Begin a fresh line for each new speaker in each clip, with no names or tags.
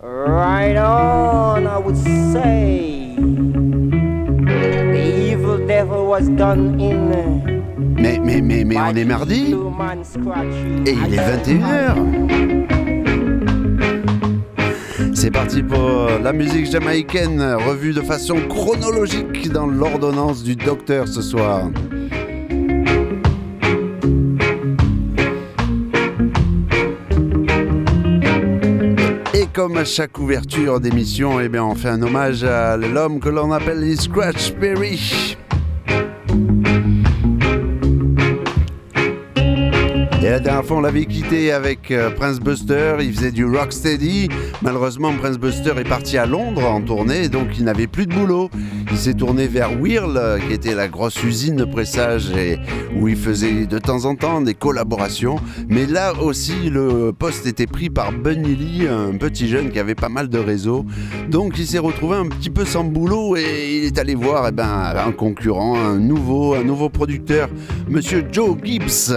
Right on, I would say. The evil devil was done in.
Mais, mais, mais, mais on est mardi Et il est 21h C'est parti pour la musique jamaïcaine, revue de façon chronologique dans l'ordonnance du docteur ce soir. À chaque ouverture d'émission, eh bien, on fait un hommage à l'homme que l'on appelle les Scratch Perry. La dernière fois, on l'avait quitté avec euh, Prince Buster. Il faisait du rocksteady. Malheureusement, Prince Buster est parti à Londres en tournée, donc il n'avait plus de boulot. Il s'est tourné vers Whirl, qui était la grosse usine de pressage et où il faisait de temps en temps des collaborations. Mais là aussi, le poste était pris par Bunny Lee, un petit jeune qui avait pas mal de réseaux. Donc il s'est retrouvé un petit peu sans boulot et il est allé voir eh ben, un concurrent, un nouveau, un nouveau producteur, Monsieur Joe Gibbs.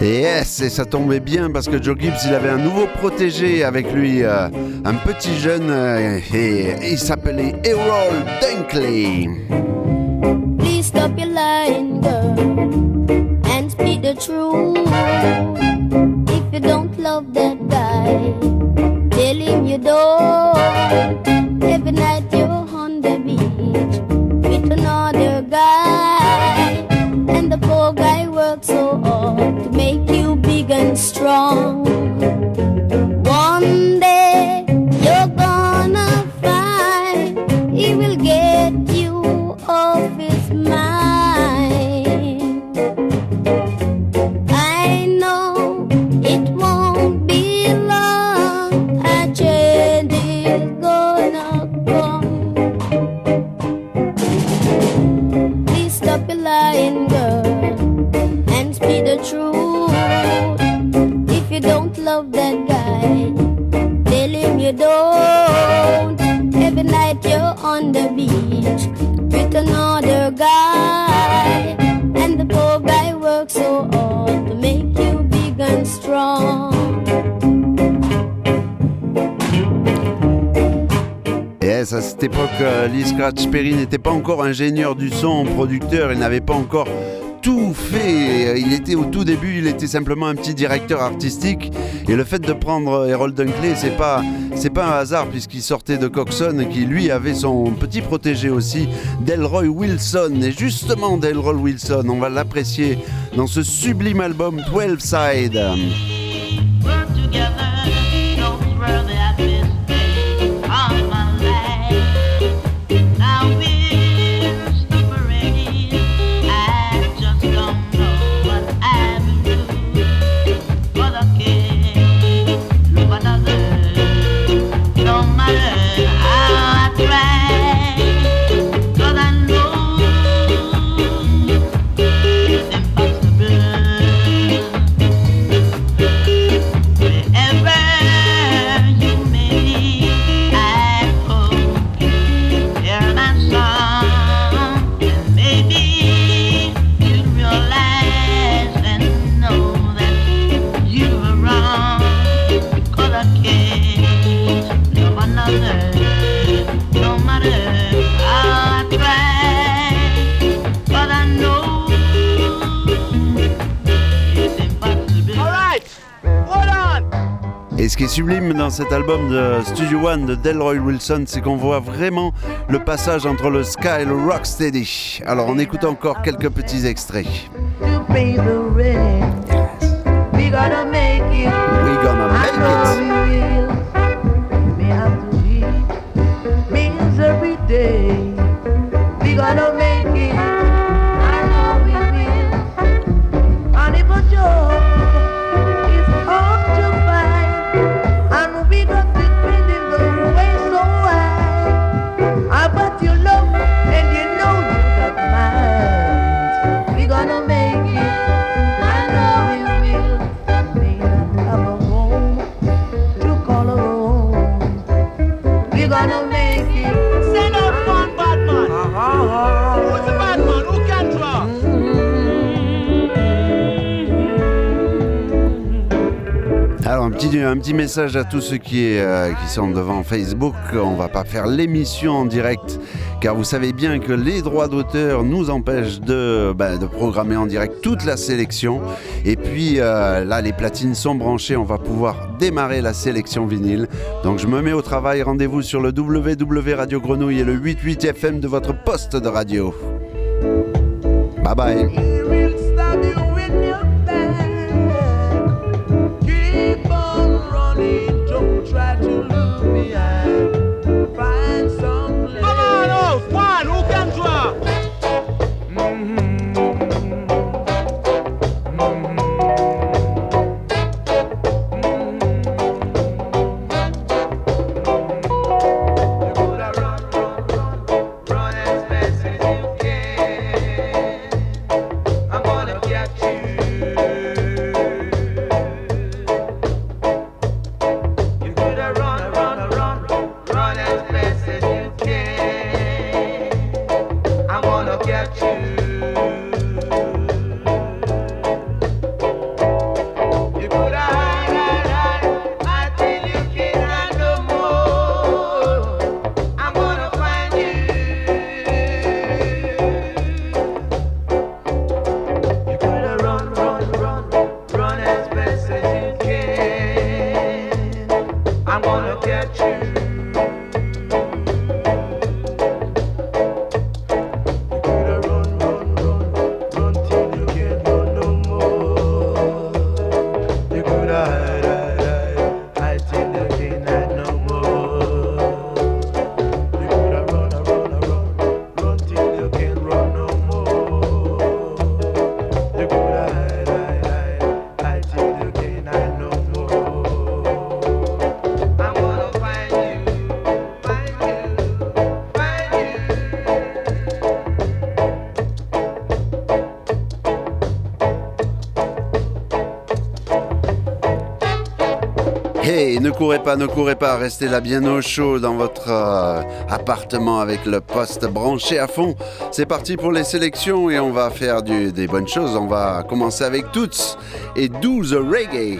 Yes, et ça tombait bien parce que Joe Gibbs, il avait un nouveau protégé avec lui, euh, un petit jeune, euh, et, il s'appelait Errol Dunkley. Please stop your lying, girl, and speak the truth. If you don't love that guy, tell him you don't. And Perry n'était pas encore ingénieur du son, producteur, il n'avait pas encore tout fait. Il était au tout début, il était simplement un petit directeur artistique. Et le fait de prendre Harold Dunkley, c'est pas, pas un hasard puisqu'il sortait de Coxon, qui lui avait son petit protégé aussi, Delroy Wilson. Et justement, Delroy Wilson, on va l'apprécier dans ce sublime album 12 Side. Sublime dans cet album de Studio One de Delroy Wilson, c'est qu'on voit vraiment le passage entre le ska et le rocksteady. Alors on écoute encore quelques petits extraits.
We gonna make it.
Un petit message à tous ceux qui, euh, qui sont devant Facebook. On va pas faire l'émission en direct car vous savez bien que les droits d'auteur nous empêchent de, bah, de, programmer en direct toute la sélection. Et puis euh, là, les platines sont branchées, on va pouvoir démarrer la sélection vinyle. Donc je me mets au travail, rendez-vous sur le www Radio Grenouille et le 88 FM de votre poste de radio. Bye bye. Ne courez pas, ne courez pas, restez là bien au chaud dans votre euh, appartement avec le poste branché à fond. C'est parti pour les sélections et on va faire des bonnes choses. On va commencer avec Toots et 12 Reggae.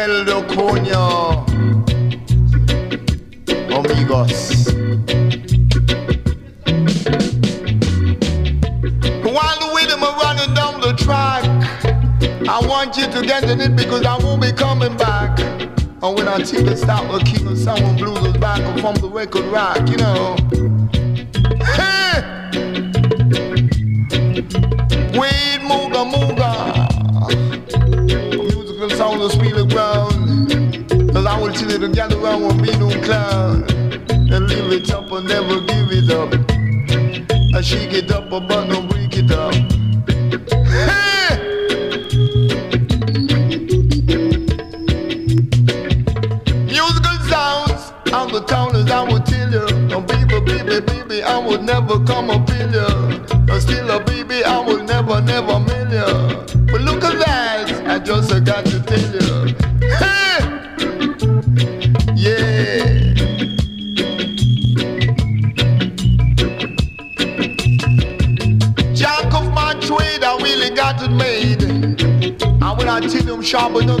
Secueldo, oh, coño. Amigos. While the rhythm are running down the track, I want you to get in it because I won't be coming back. And when I take a stop, a king of someone blew us back from the record rack, you know. I will chill it together, I won't be no clown. And live it up and never give it up. I shake it up, but don't break it up. Hey! Musical sounds on the corners, I will tell you. Oh, baby, baby, baby, I would never come up in you. I'm still a baby, trouble, no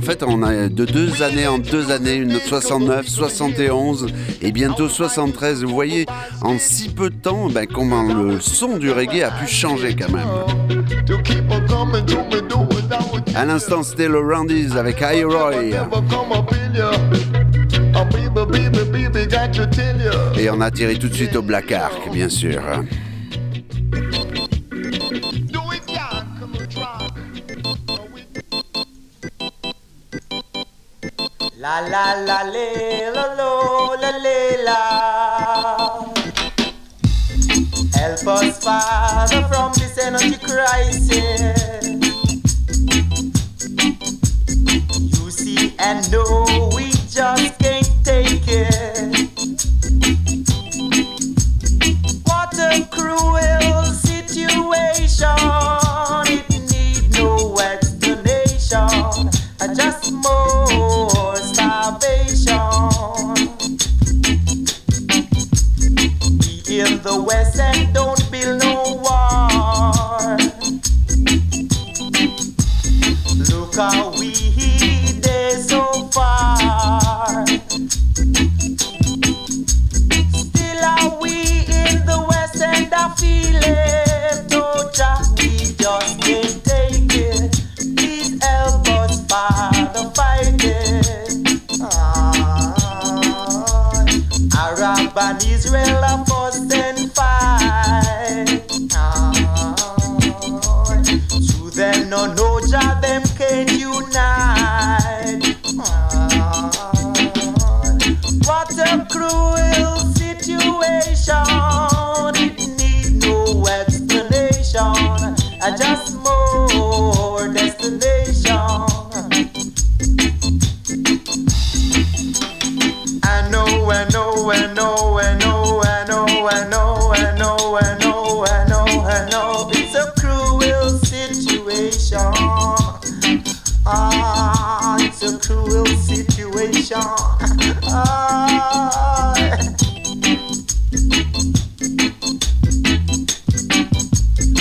en fait, on a de deux années en deux années, une 69, 71 et bientôt 73. Vous voyez, en si peu de temps, ben, comment le son du reggae a pu changer quand même. À l'instant, c'était le Randy's avec Roy.
tell you.
Et on a tiré tout de suite au Black Ark, bien sûr.
La la le la lo la le la. Help us, Father, from this energy crisis. You see and know cruel situation.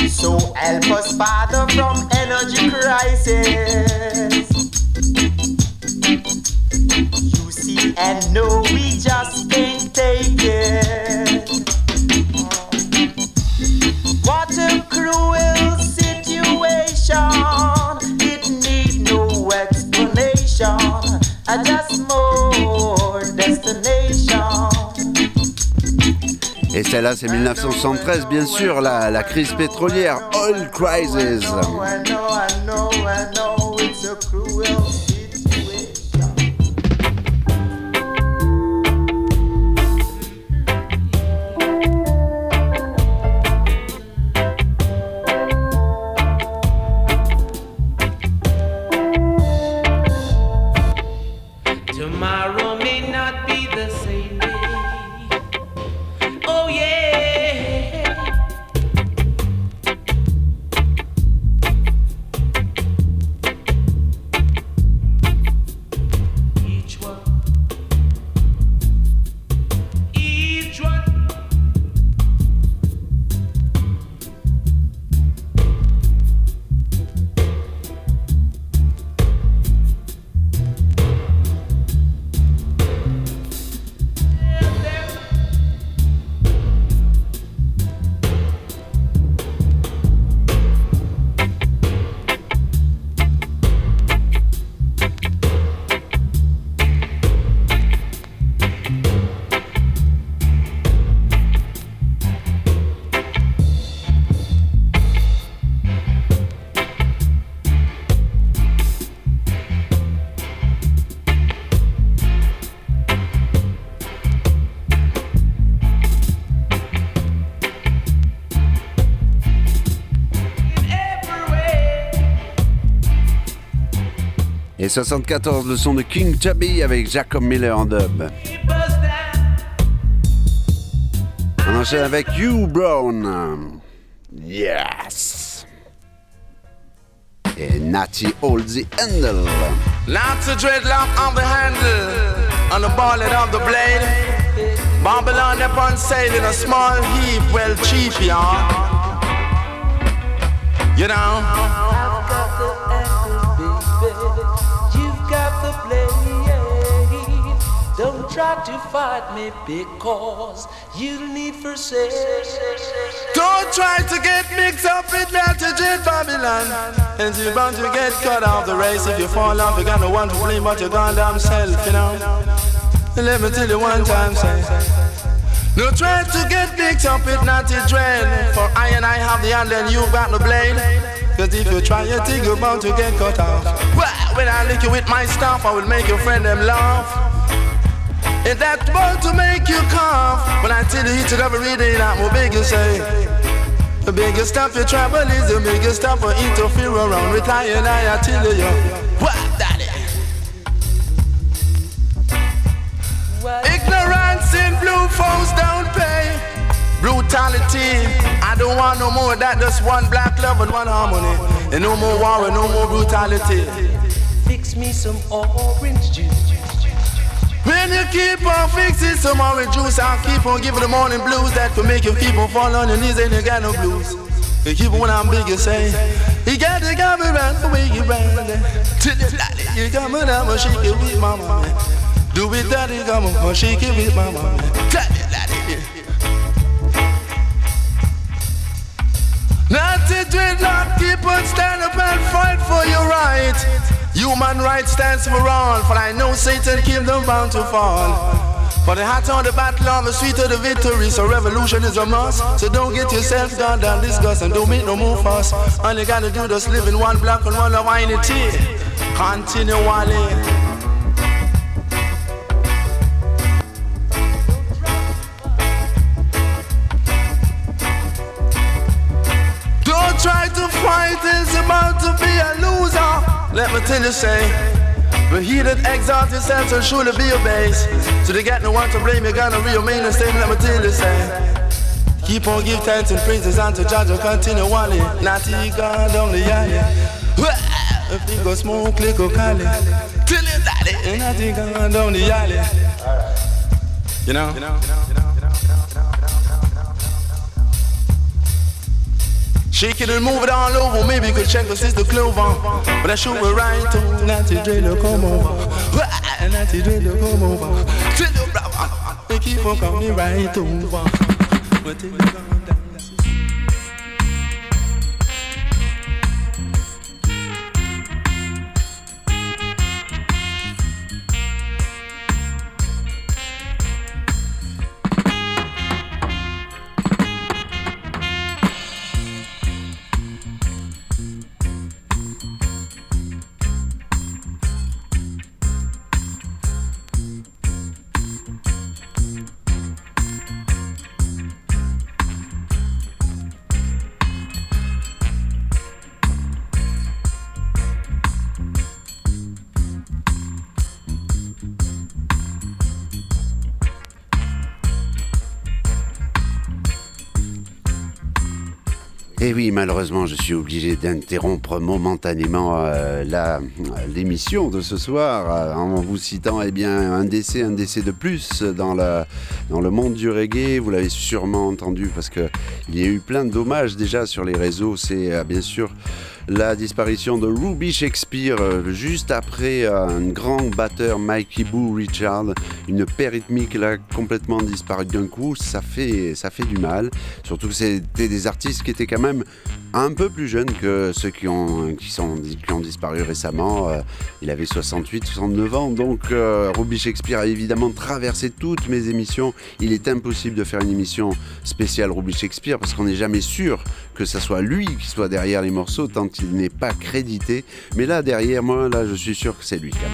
So help us, Father, from energy crisis.
Celle-là, c'est 1973, bien sûr, la, la crise pétrolière, Oil Crisis. Et 74, le son de King Tubby avec Jacob Miller en dub. On enchaîne avec You Brown. Yes. Et Natty Holds the Handle.
Lots of dreadlock on the handle, on the bullet of the blade. Babylon upon sail in a small heap, well cheap, y'all. You know?
Try to fight me because you'll need for sale.
Don't try to get mixed up with melted Babylon. And you're bound to get cut off the race if you fall off. You got no one to blame but your goddamn self, you know. Let me tell you one time, say. No try to get mixed up with naughty dread. For I and I have the hand and you've got the blade. Cause if you try your thing, you're bound to get cut off. Well, when I lick you with my stuff, I will make your friend them laugh. Is that about to make you cough? When I tell you to hit it every day, I'm what big you say. The biggest stuff you travel is the biggest stuff for interfere around with I and tell you. What, daddy? Ignorance in blue phones don't pay. Brutality, I don't want no more that just one black love and one harmony. And no more war and no more brutality.
Fix me some orange juice.
When you keep on fixing some orange juice, I'll keep on giving the morning blues that could make you keep on falling on your knees and you got no blues. You keep on when I'm big, you say, you got to come around the way you round Till you daddy, you come around, I'ma shake it with mama. Do it daddy, come on, shake it with mama. Not to dreadlock, keep on stand up and fight for your right. Human rights stands for all, for I know Satan kingdom bound to fall. For the hot on the battle, on the sweet of the victory, so revolution is a must. So don't get yourself down, down disgust, and don't make no move fast. All you gotta do is live in one block and one of wine and tea. Continually. Let me tell you, say, but he that exalts himself shall surely be abased. So they got no one to blame, you got no real meaning, say, let me tell you, say. Keep on give thanks and praises unto Judge continually. Not he God only yally. If he go smoke, lick or cali. Till his daddy. Not he God only yally. You know? You know? It and move it all over. Maybe you could check the Clover. But I show it right to Natty Driller come over. Natty Driller come over. Tell brother. They keep on coming right over. But till
Et oui, malheureusement, je suis obligé d'interrompre momentanément euh, l'émission de ce soir euh, en vous citant eh bien, un décès, un décès de plus dans, la, dans le monde du reggae. Vous l'avez sûrement entendu parce qu'il y a eu plein de dommages déjà sur les réseaux. C'est euh, bien sûr la disparition de Ruby Shakespeare euh, juste après euh, un grand batteur Mikey Boo Richard, une paire rythmique là complètement disparu d'un coup, ça fait, ça fait du mal. Surtout que c'était des artistes qui étaient quand même un peu plus jeunes que ceux qui ont, qui sont, disparu récemment. Euh, il avait 68, 69 ans, donc Ruby Shakespeare a évidemment traversé toutes mes émissions. Il est impossible de faire une émission spéciale Ruby Shakespeare parce qu'on n'est jamais sûr que ce soit lui qui soit derrière les morceaux tant il n'est pas crédité. Mais là, derrière moi, là, je suis sûr que c'est lui quand même.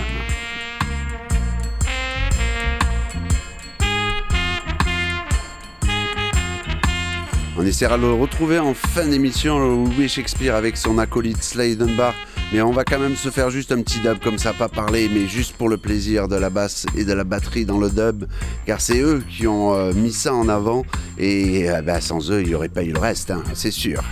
On essaiera de le retrouver en fin d'émission, Louis Shakespeare avec son acolyte Slade Dunbar. Mais on va quand même se faire juste un petit dub comme ça, pas parler, mais juste pour le plaisir de la basse et de la batterie dans le dub, car c'est eux qui ont euh, mis ça en avant, et euh, bah, sans eux, il n'y aurait pas eu le reste, hein, c'est sûr.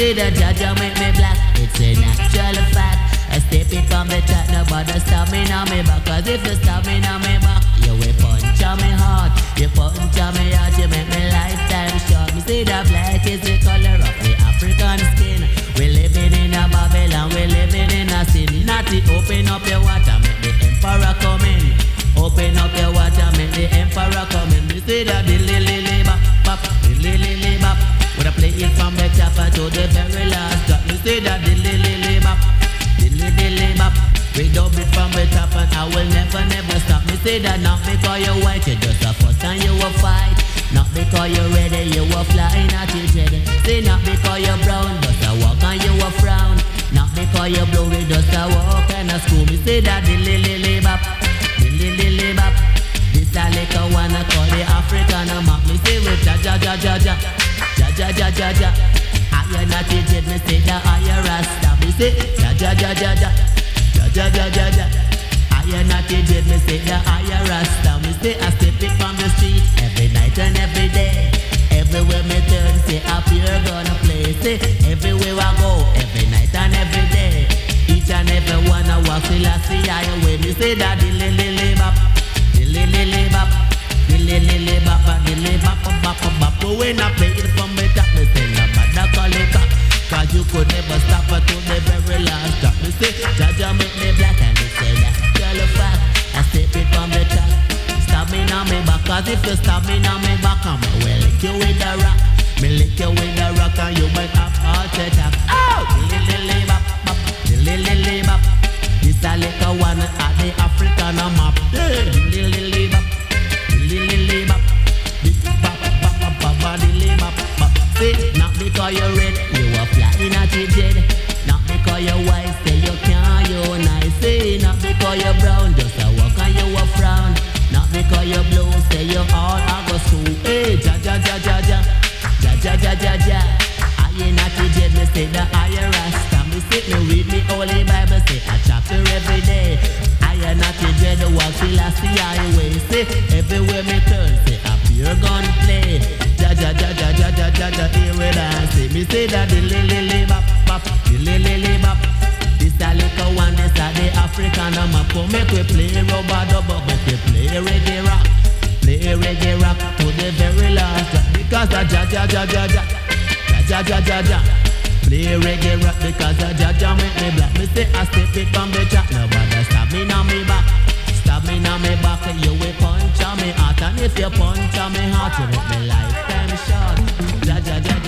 See the judge make me black. It's a natural fact. I step it from the top, nobody stop me now me back. Cause if you stop me now me back, you will punch on me heart. You punch on me heart, you make me lifetime short. Me see the black is the color of the African skin. We living in a Babylon, we living in a sin. Natty, open up your water, make the emperor come in. Open up your water, make the emperor come in. Me see the the very last drop, me see that the dilly bop, dilly dilly bop. We dub it from the top and I will never, never stop. Me say that not because you're white, you just a fuss and you will fight. Not because you're ready, you will fly, not you ready. Say not because you're brown, just a walk and you will frown. Not because you're blue, just a walk and a school. Me say that lily lily bop, lily lily bop. This a little one I call the African map. Me say with ja ja ja ja ja, ja ja ja ja ja. I am not it, me say I am Rasta. Me say ja ja ja ja ja. Ja ja ja ja. ja. I am not a dread, me say the higher rasta. Me say I step it from the street every night and every day. Everywhere me turn, say up here gonna play. Say everywhere I go, every night and every day. Each and every one I walk till I see I away. Me say the lily lily bop, the lily lily bop, the lily lily bop bop bop bop. When I play it from the top, me say no matter call it back. Cause you could never stop her to the very last drop. Me say, Jaja make me black and me say that girl a fact. I step it from the top. Stab me now me back. Cause if you stab me now me back, I'm well lick you with the rock. Me lick you with the rock and you might have heart attack. Oh! Lily lily bop bop. Lily lily bop. This a little one at the African map. Lily lily bop say the higher Rasta. Me sit me read me holy Bible Say a chapter every day. I am not your jet, walk I see highway. Say everywhere me turn, say up here gun play. Ja ja ja ja ja ja ja ja, here we dance. Say me say that the lily lily bop bop, the lily lily bop. This a little one, this a the African map. Come make we play rubber dubber, make we play reggae rock, play reggae rock to the very last. Because a ja ja ja ja ja, ja ja ja ja ja. Play reggae rock because a ja ja make me black. Me say I step it from the nobody stop me now me back. Stab me now me back, you will punch on me heart And if you punch on me heart, you make me lifetime short ja ja ja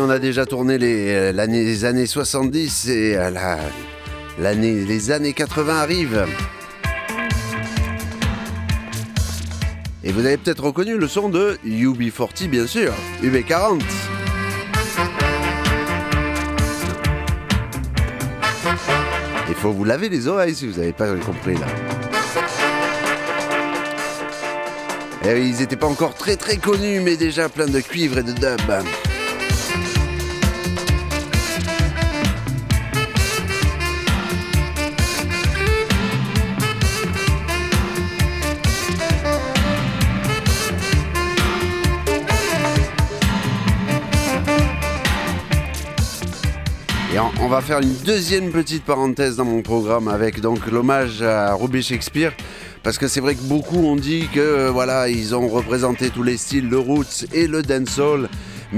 on a déjà tourné les, euh, années 70 et euh, la- les années 80 arrivent. Et vous avez peut-être reconnu le son de UB40, bien sûr, UB40. Il faut vous laver les oreilles si vous n'avez pas compris là. Et oui, ils n'étaient pas encore très très connus, mais déjà plein de cuivre et de dub.
On, va faire une deuxième petite parenthèse dans mon programme avec donc l'hommage à Ruby Shakespeare. Parce que c'est vrai que beaucoup ont dit que euh, voilà, ils ont représenté tous les styles, le roots et le dancehall.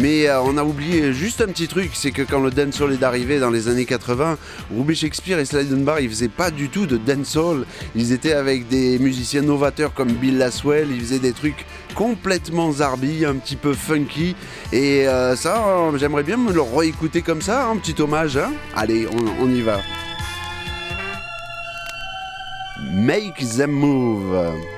Mais euh, on a oublié juste un petit truc, c'est que quand le dancehall est arrivé dans les années 80, Ruby Shakespeare et Bar, ils faisaient pas du tout de dancehall. Ils étaient avec des musiciens novateurs comme Bill Laswell, ils faisaient des trucs complètement zarbi, un petit peu funky. Et euh, ça, j'aimerais bien me le réécouter comme ça, un petit hommage. Hein. Allez, on, on y va. Make them move.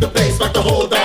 the bass
like the whole.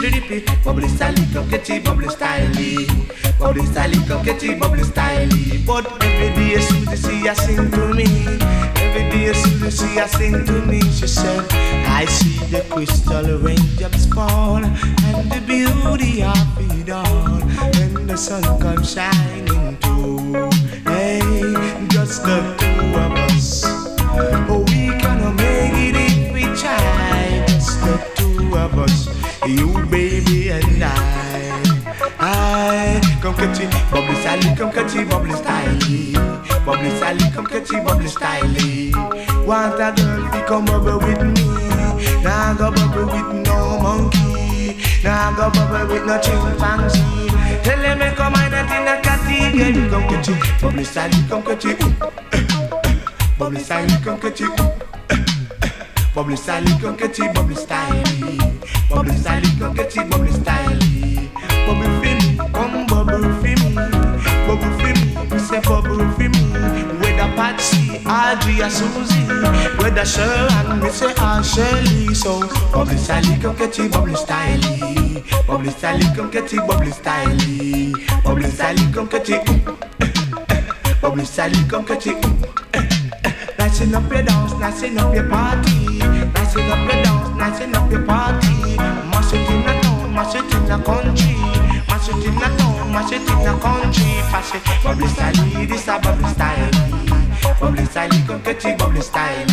diripi, bubbly styly, coquetty, bubbly styly, bubbly styly, coquetty, bubbly styly. But every day soon Susie see her sing to me, every day soon Susie see her sing to me. She said, I see the crystal raindrops fall and the beauty of it all, when the sun comes shining through. Hey, just the two of us, oh, we cannot make it if we try. Just the two of us. You comme que tu Bobble sali comme que tu Bubbly style. Bobble sali comme que tu Bobble style. Want a girl to come over with me. Now go bubble with no monkey. Now go bubble with no chimpanzee. Tell him I come in a category. Comme que tu Bobble sali comme que tu bubbly sali Come que tu Bubble sali comme que tu Bobble style. Bobble sali comme que tu Bobble style. Bobble fin Patsy, or Susie. Whether Sir and me say Aunt Shirley. So, bubbly style, come get it, bubbly style. Bubbly style, come get it, bubbly style. Bubbly style, come get it. Bubbly style, come get it. Nicing up your dance, nicing up your party. Nicing up your dance, nicing up your party. Mash it in the town, mash it in the country. Mash it in the town, mash it in the country. Fash it, bubbly style, this a bubbly style. Bubbly style, come it, bubbly style.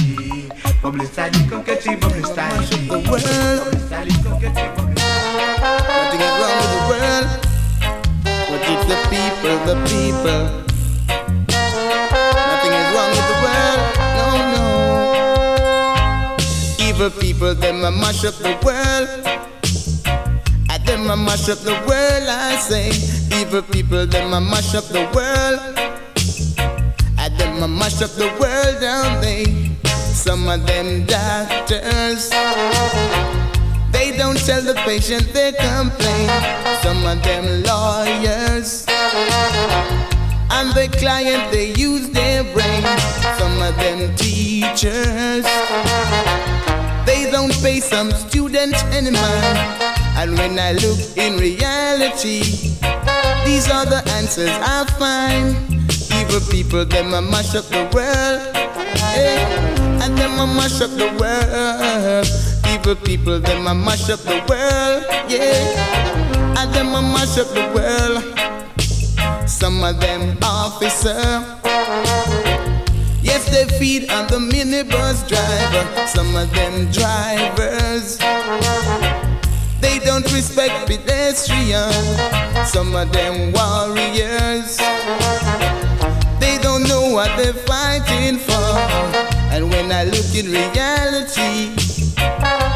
Bubbly style, come it, bubbly style. Bubbly style, come it, bubbly style.
Nothing is wrong with the world, but it's the people, the people. Nothing is wrong with the world, no, no. Evil people, them a mash up the world. Them a mash up the world, I say. Evil people, them a mash up the world. Them a mash up the world, don't they? Some of them doctors. They don't tell the patient their complaint. Some of them lawyers. And the client, they use their brain. Some of them teachers. They don't pay some students any mind. And when I look in reality, these are the answers I find. Evil people, them a mash up the world. Hey, and them a mash up the world. Evil people, them a mash up the world. Yeah, and them a mash up the world. Some of them officer. Yes, they feed on the minibus driver. Some of them drivers. They don't respect pedestrians. Some of them warriors. What they're fighting for. And when I look in reality,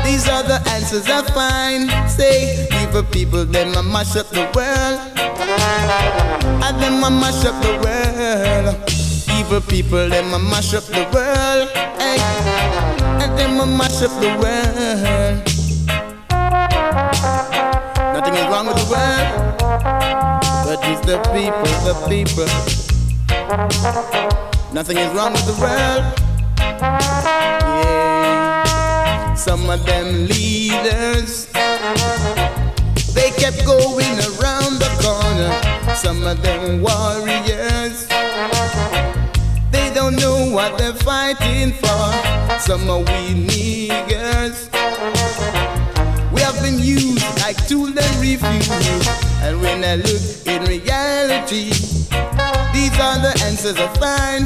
these are the answers I find. Say, evil people, them a mash up the world. And them a mash up the world. Evil people, them a mash up the world. Hey, and them a mash up the world. Nothing is wrong with the world, but it's the people, the people. Nothing is wrong with the world. Yeah, some of them leaders. They kept going around the corner. Some of them warriors. They don't know what they're fighting for. Some are we niggers. We have been used like tools and refused. And when I look in reality, these are the answers I find.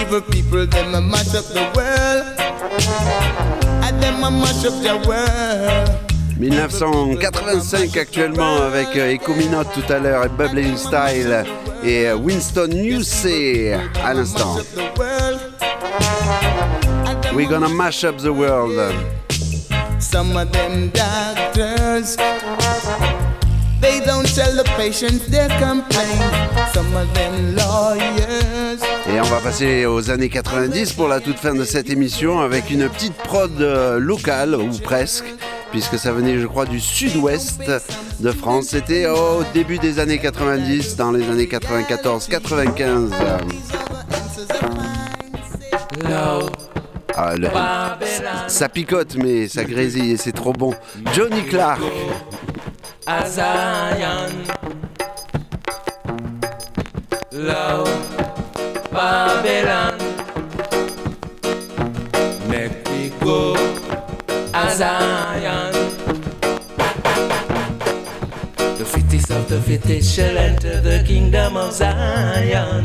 Evil people, them a mash up the world. And them a mash up the world.
1985 actuellement avec euh, tout à l'heure et Bubbling Style et euh, Winston Newsey à l'instant. We're gonna mash up the world.
Some of them doctors, they don't tell the patients their complaint. Some of them lawyers.
Et on va passer aux années 90 pour la toute fin de cette émission avec une petite prod euh, locale, ou presque, puisque ça venait, je crois, du sud-ouest de France. C'était au début des années 90, dans les années 94-95. Ah, le- ça picote, mais ça grésille et c'est trop bon. Johnny Clark.
The fittest of the fittest shall enter the kingdom of Zion.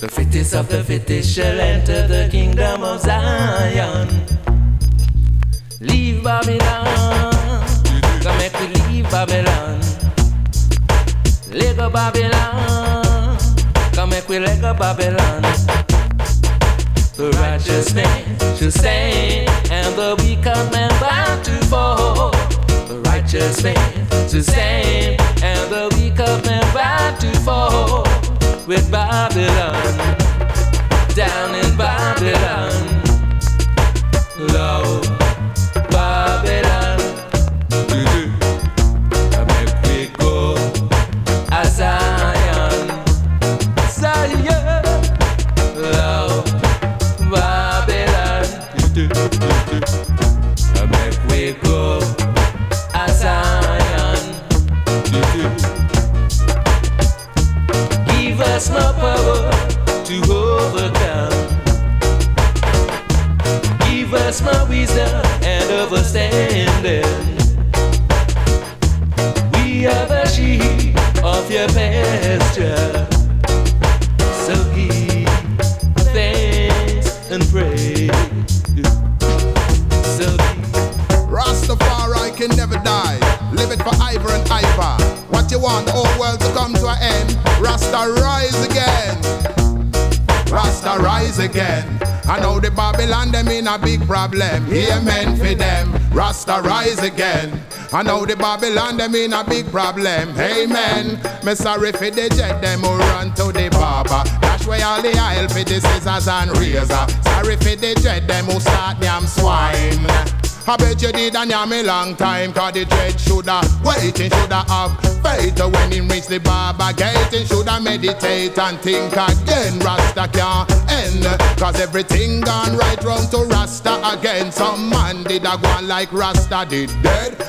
The fittest of the fittest shall enter the kingdom of Zion. Leave Babylon. Come make we leave Babylon. Let Babylon. Come make we let Babylon. The righteous man shall stand, and the wicked man bound to fall. The righteous man shall stand, and the wicked man bound to fall. With Babylon, down in Babylon, low
the
Babylon them in a big problem. Amen. Me sorry for the jet them who run to the barber. Dash way all the aisle for the scissors and razor. Sorry for the jet them who start damn swine. I bet you did and yam a long time Cause the dread shoulda waiting shoulda have faith When him reach the barber gate He shoulda meditate and think again Rasta can't end Cause everything gone right round to Rasta again Some man did a go like Rasta did dead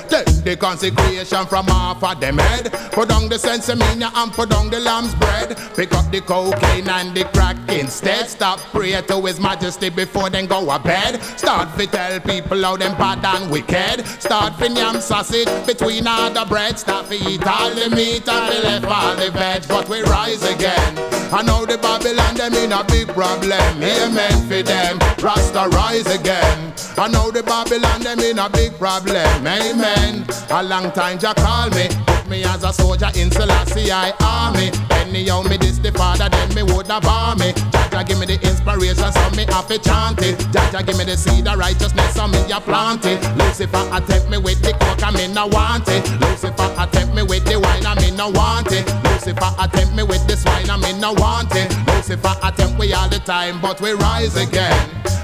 the consecration from half of them head Put down the sensimania and put down the lamb's bread Pick up the cocaine and the crack instead Stop pray to his majesty before then go a bed Start to tell people how them bad and wicked. Start fin yam sausage between all the bread. Start to eat all the meat and we left all the veg. But we rise again. I know the Babylon them in a big problem. Amen for them. Rasta rise again. I know the Babylon them in a big problem. Amen. A long time Jah call me. Put me as a soldier in Selassie I army. Anyhow me this the father then me would have army. Jah give me the inspiration so me have to chant it. Jah give me the seed of righteousness so me a plant it. Lucifer attempt me with the coke I me no want it. Lucifer attempt me with the wine I me no want it. Lucifer attempt me with the swine I me no want it. Lucifer attempt we all the time but we rise again.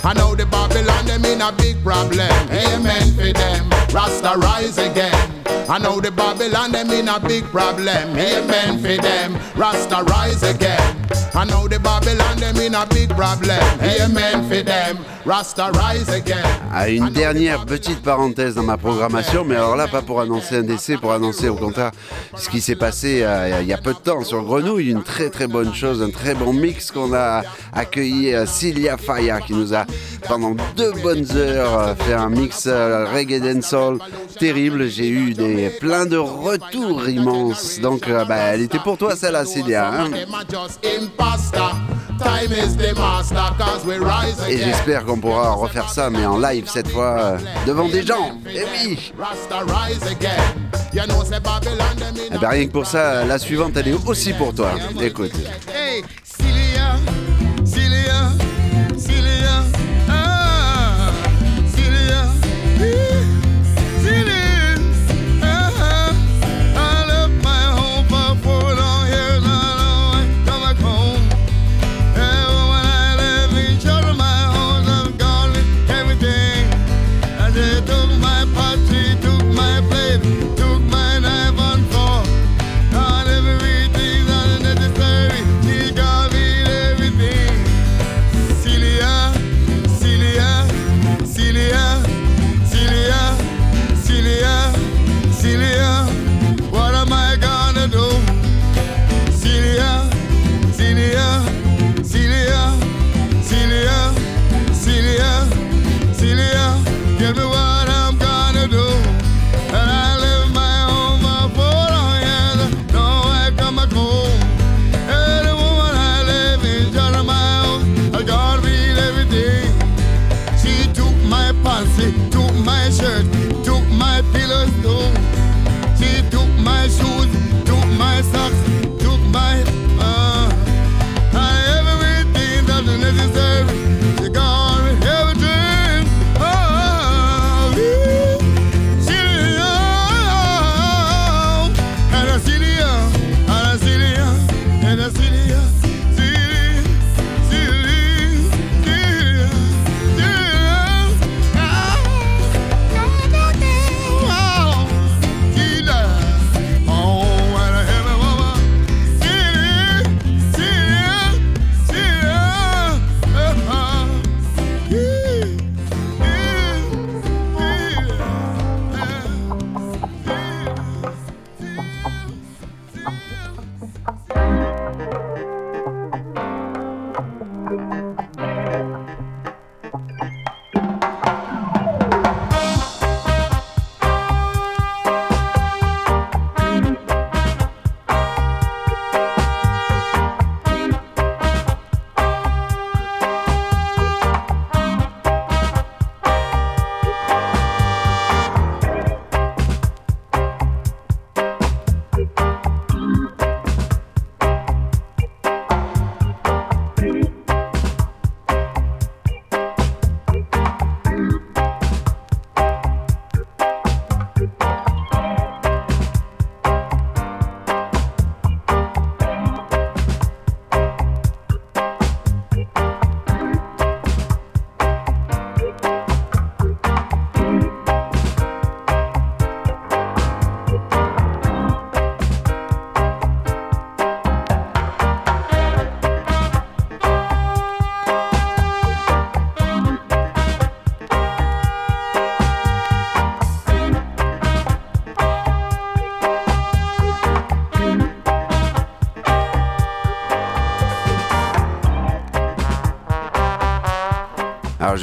I know the Babylon them in a big problem. Amen for them. Rasta rise again. I know the Babylon them in a big problem. Amen for them. Rasta rise again. I know the Babylon them in a big problem. Amen for them. Rasta rise again.
À une dernière petite parenthèse dans ma programmation, mais alors là, pas pour annoncer un décès, pour annoncer au contraire ce qui s'est passé euh, il y a peu de temps sur Grenouille. Une très très bonne chose, un très bon mix qu'on a accueilli euh, Cilia Faya qui nous a pendant deux bonnes heures euh, fait un mix euh, reggae dancehall terrible. J'ai eu des plein de retours immenses. Donc euh, bah, elle était pour toi celle-là, Cilia. hein. Et j'espère qu'on pourra refaire ça, mais en live cette fois, euh, devant des gens. Et oui Eh ben, rien que pour ça, la suivante, elle est aussi pour toi. Écoute.
Hey, ah,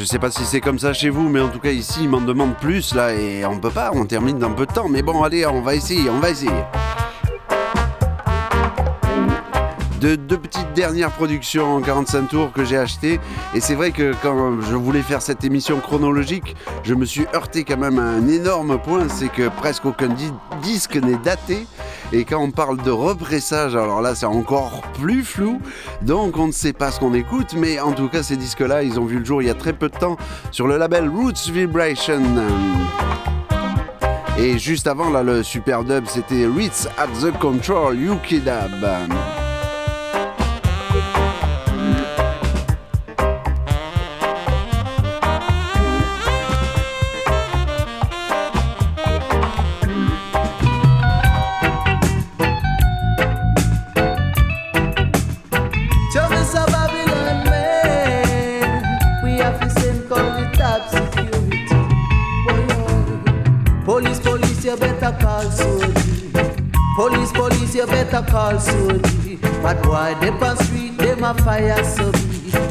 je sais pas si c'est comme ça chez vous, mais en tout cas ici ils m'en demandent plus là et on peut pas, on termine dans peu de temps. Mais bon allez, on va essayer, on va essayer. de deux petites dernières productions en 45 tours que j'ai achetées. Et c'est vrai que quand je voulais faire cette émission chronologique, je me suis heurté quand même à un énorme point, c'est que presque aucun disque n'est daté. Et quand on parle de repressage, alors là c'est encore plus flou, donc on ne sait pas ce qu'on écoute, mais en tout cas ces disques-là, ils ont vu le jour il y a très peu de temps sur le label Roots Vibration. Et juste avant, là, le super dub, c'était Ritz at the Control, Yuki Dab.
You better call soldier. Police, police, you better call Soji. But why they on street, them a fire so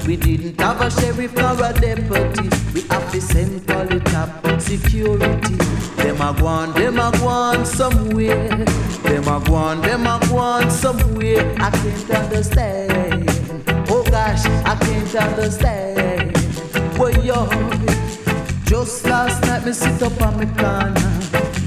We didn't have a sheriff nor a deputy. We have to send top security. Them a gone, them a gone somewhere. Them a gone, them a gone somewhere. I can't understand. Oh gosh, I can't understand. Boy, yo, just last night me sit up on my corner.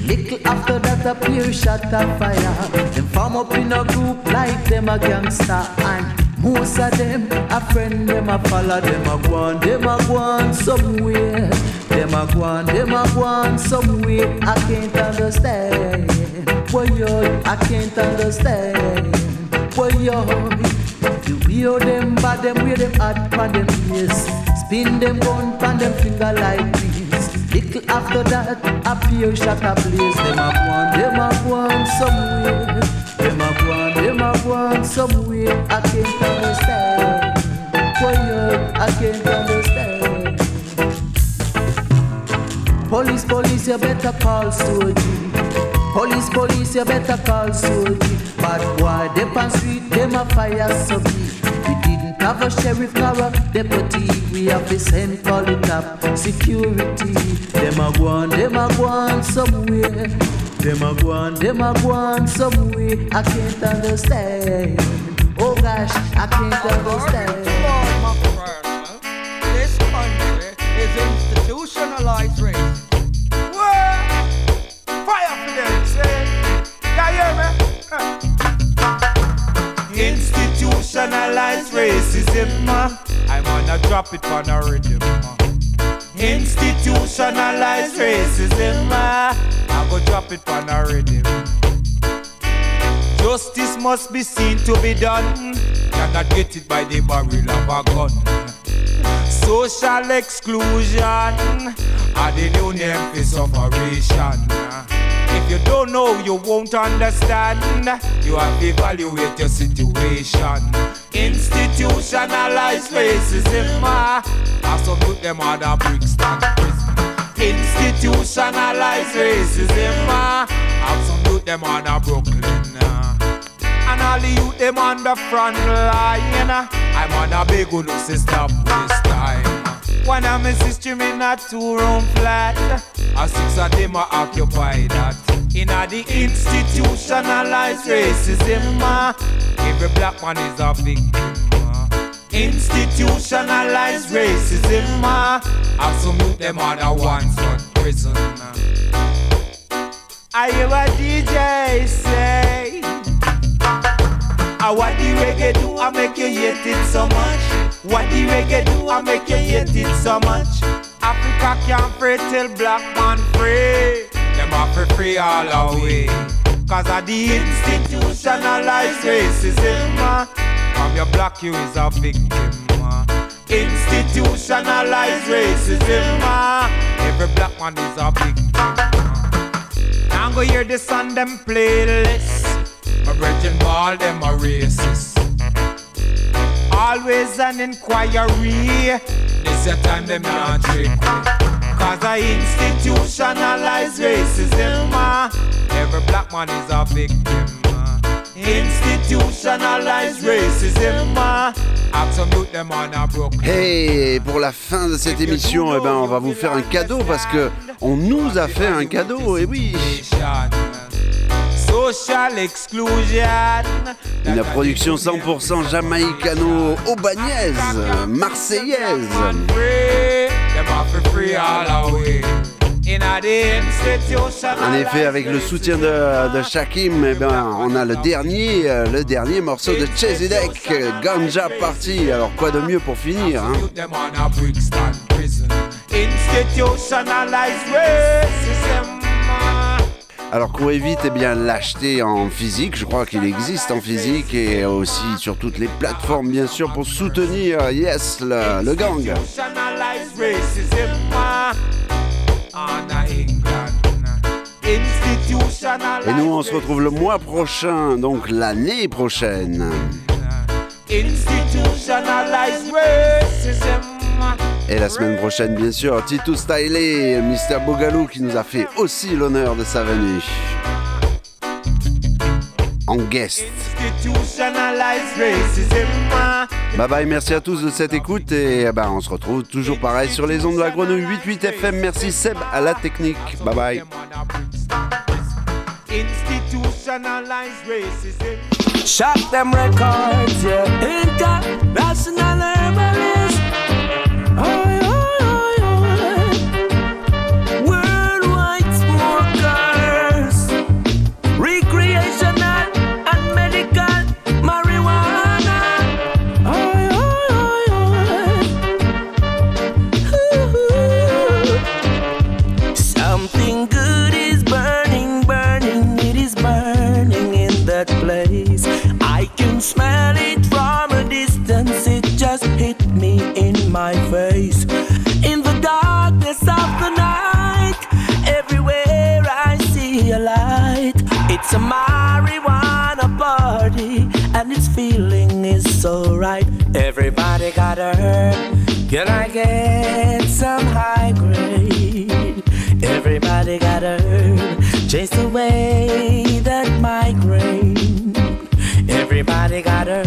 Little after that a pure shot of fire. Them form up in a group like them a gangster and most of them a friend them a follow them a go on them a go on somewhere. Them a go on them a go on somewhere. I can't understand. Boy yo, I can't understand. Boy yo, the way them bad them way them hot pan them face, spin them gun pan them finger like Little after that, a pure shot a blaze. Them a go them a go somewhere. Them a go them a go somewhere. I can't understand. Boy, I can't understand. Police, police, you better call Soji. Police, police, you better call Soji. But why they on street, them a fire so We didn't have a sheriff nor a deputy. We have to send call it up security. Them a go on, them a go on somewhere. Them a go on, them a go on somewhere. I can't understand. Oh gosh, I can't understand.
This country is institutionalized racism. Whoa! Fire for them, say. You hear me? Institutionalized racism. I'm gonna drop it on a rhythm. Institutionalized racism. I go drop it on a rhythm. Justice must be seen to be done. Cannot get it by the barrel of a gun. Social exclusion are the new name for sufferation. If you don't know, you won't understand. You have to evaluate your situation. Institutionalized racism. Ah. I some put them on the Brixton prison. Institutionalized racism. Ah. I some put them on the Brooklyn. Ah. And all the youth them on the front line. I'm on a big one to stop this time. One of my sister in a two-room flat. A six of them are occupied that. In a the institutionalized racism, uh, every black man is a victim. Institutionalized racism, I salute them other ones for prison. Uh. I hear a DJ say, I what the reggae do, I make you hate it so much. What the reggae do, I make you hate it so much. Africa can't free till black man free. Them are for free all away. Cause of the institutionalized racism. From your black you is a victim. Institutionalized racism. Every black man is a victim. Now go hear this on them playlist. My brethren ball them a racist. Always an inquiry. This your time them not trick Cause I institutionalize racism. Uh. Every black man is a victim. Uh. Institutionalize racism. Uh.
Hey, pour la fin de cette émission, eh ben, on va vous faire un cadeau parce que on nous a fait un cadeau, et oui. Une production 100% jamaïcano-aubagnaise, marseillaise. En effet, avec le soutien de, de Shakim, eh ben, on a le dernier, euh, le dernier morceau de Chesidek, Ganja Party. Alors quoi de mieux pour finir hein? Alors qu'on évite eh bien l'acheter en physique, je crois qu'il existe en physique et aussi sur toutes les plateformes bien sûr pour soutenir yes le, le gang. Et nous, on se retrouve le mois prochain, donc l'année prochaine. Et la semaine prochaine, bien sûr, Tito Stylé, Mr. Bogalou qui nous a fait aussi l'honneur de sa venue. En guest. Bye bye, merci à tous de cette écoute et bah, on se retrouve toujours pareil sur les ondes de la Grenouille 88 FM. Merci Seb à la technique. Bye bye.
them records,
It's a marijuana party and its feeling is so right. Everybody got herb. Can I get some high grade? Everybody got herb. Chase away that migraine. Everybody got a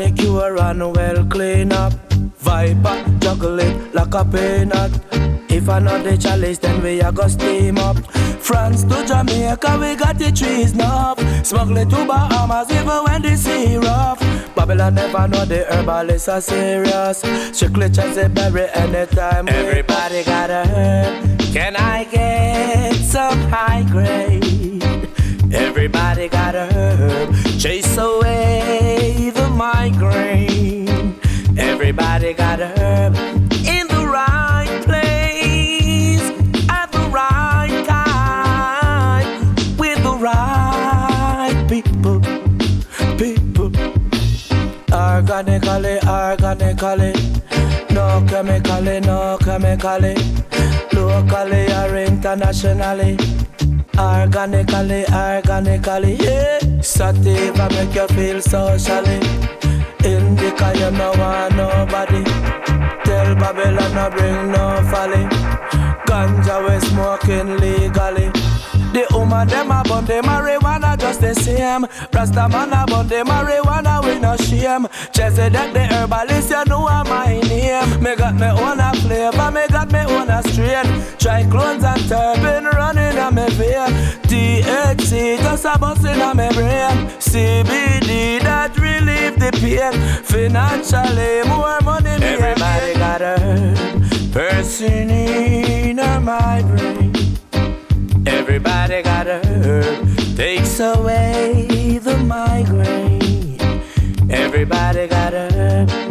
manicure and well clean up. Viper juggle it like a peanut. If I know the chalice, then we a go steam up. France to Jamaica, we got the trees enough. Smuggle it to Bahamas, even when the sea rough. Babylon never know the herbalists are serious. Strictly chance they bury anytime. Everybody got a herb. Can I get some high grade? Everybody got a herb. Chase away migraine. Everybody got a herb in the right place at the right time with the right people. People. Organically, organically. No chemically, no chemically. Locally or internationally. Organically, organically, yeah. Sativa make you feel socially. Indica, you no want nobody. Tell Babylon no bring no folly. Ganja we smoking legally. Woman them a bun marijuana just the same. Rasta man a bun marijuana we no shame. That the herbalist you know a my name. Me got me own a flavor, me got me own a strain. Trichomes and terpene running on me vein. THC just a bustin' on me brain. CBD that relieve the pain. Financially more money Everybody got a. Person in my brain. Everybody got a herb, takes away the migraine. Everybody got a herb